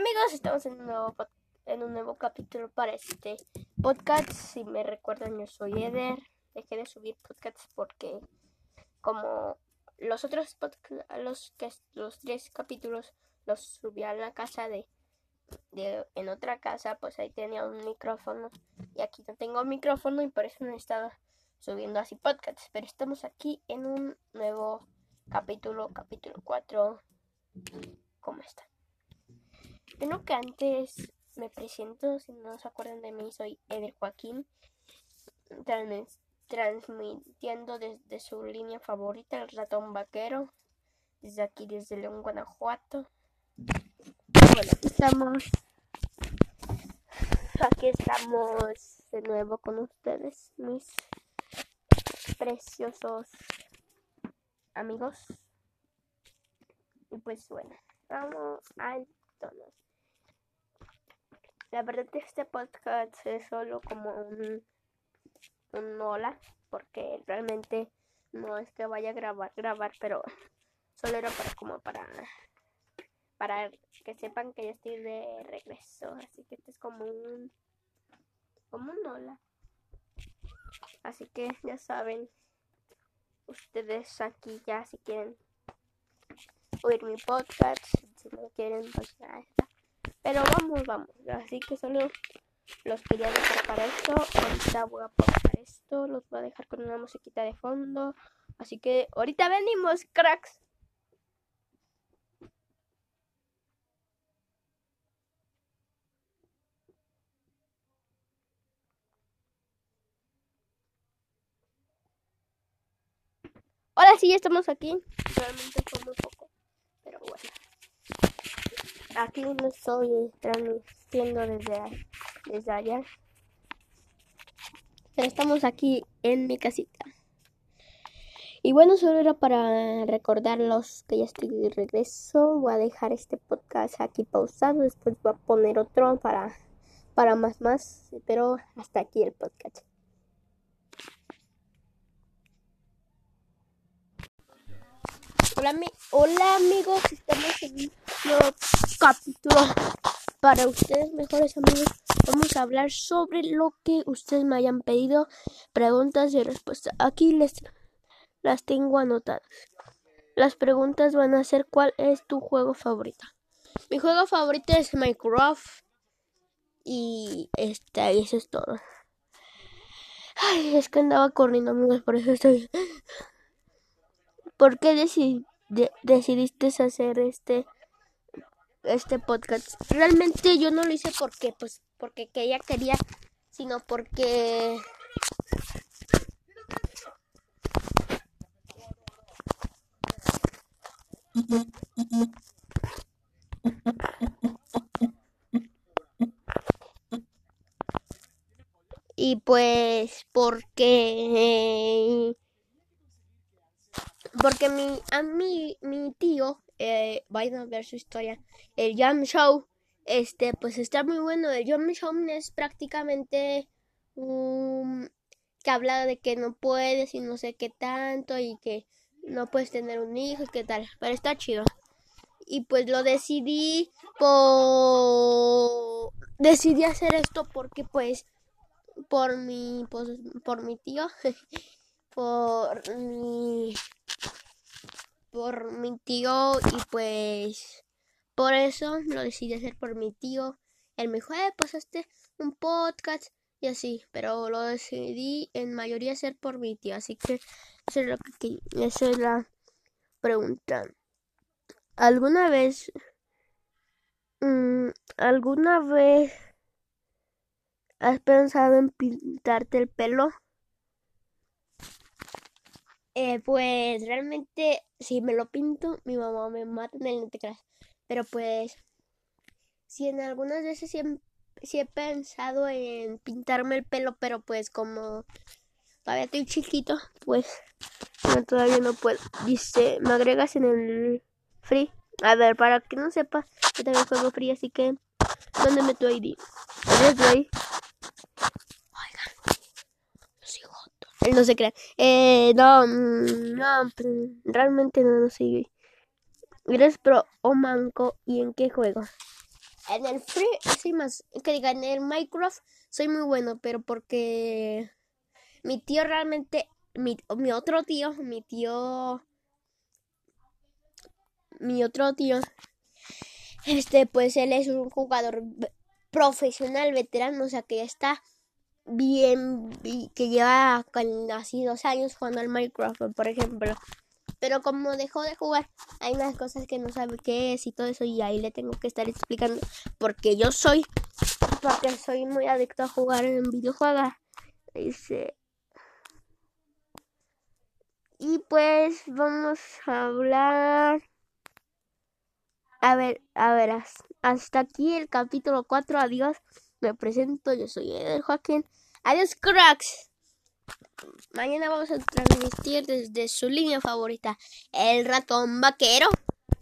amigos, estamos en un nuevo en un nuevo capítulo para este podcast. Si me recuerdan, yo soy Eder. Dejé de subir podcasts porque como los otros los que los tres capítulos los subí a la casa de, en otra casa, pues ahí tenía un micrófono y aquí no tengo micrófono y por eso no he estado subiendo así podcasts, pero estamos aquí en un nuevo capítulo, capítulo 4. ¿Cómo están? Bueno, que antes me presento, si no se acuerdan de mí, soy Eder Joaquín, transmitiendo desde su línea favorita, el ratón vaquero, desde aquí, desde León, Guanajuato. Bueno, estamos, aquí estamos de nuevo con ustedes, mis preciosos amigos. Y pues bueno, vamos al tono. La verdad este podcast es solo como un, un hola, porque realmente no es que vaya a grabar, grabar, pero solo era para como para para que sepan que ya estoy de regreso, así que este es como un como un hola. Así que ya saben, ustedes aquí ya si quieren oír mi podcast, si no quieren pues ya. Pero vamos, vamos. Así que solo los quería dejar para esto. Ahorita voy a pausar esto. Los voy a dejar con una musiquita de fondo. Así que ahorita venimos, cracks. Ahora sí, ya estamos aquí. Realmente fue muy poco. Aquí no estoy transmitiendo desde, desde allá. Pero estamos aquí en mi casita. Y bueno, solo era para recordarlos que ya estoy de regreso. Voy a dejar este podcast aquí pausado. Después voy a poner otro para, para más más. Pero hasta aquí el podcast. Hola, hola amigos, estamos en un capítulo para ustedes, mejores amigos. Vamos a hablar sobre lo que ustedes me hayan pedido, preguntas y respuestas. Aquí les las tengo anotadas. Las preguntas van a ser ¿cuál es tu juego favorito? Mi juego favorito es Minecraft y este, eso es todo. Ay, es que andaba corriendo, amigos, por eso estoy. ¿Por qué decidiste hacer este este podcast. Realmente yo no lo hice porque, pues, porque que ella quería, sino porque y pues porque porque mi a mi tío eh, vayan a ver su historia. El Jam Show, este, pues está muy bueno. El Jam Show es prácticamente que habla de que no puedes y no sé qué tanto y que no puedes tener un hijo y qué tal. Pero está chido. Y pues lo decidí por decidí hacer esto porque pues por mi pues, por mi tío por mi por mi tío y pues por eso lo decidí hacer por mi tío. Él me dijo, eh, pues un podcast y así, pero lo decidí en mayoría hacer por mi tío, así que eso es lo que esa es la pregunta. ¿Alguna vez mm, alguna vez has pensado en pintarte el pelo? Eh, pues realmente si me lo pinto, mi mamá me mata en el no Pero pues, si en algunas veces sí he, pensado en pintarme el pelo, pero pues como todavía estoy chiquito, pues todavía no puedo. Dice, me agregas en el free. A ver, para que no sepa, yo también juego free, así que, ¿dónde meto ID? ahí? Él no se crea. Eh, no, mm, no, pues, realmente no, no sé. ¿Eres pro o manco y en qué juego? En el free soy más, que diga, en el Minecraft soy muy bueno, pero porque mi tío realmente, mi, mi otro tío, mi tío, mi otro tío, este, pues él es un jugador profesional, veterano, o sea que ya está bien, que lleva casi dos años jugando al Minecraft, por ejemplo. Pero como dejó de jugar, hay unas cosas que no sabe qué es y todo eso, y ahí le tengo que estar explicando porque yo soy, porque soy muy adicto a jugar en videojuegos. Dice. Y pues vamos a hablar. A ver, a ver, hasta aquí el capítulo 4. Adiós. Me presento, yo soy el Joaquín. Adiós, cracks. Mañana vamos a transmitir desde su línea favorita, el ratón vaquero.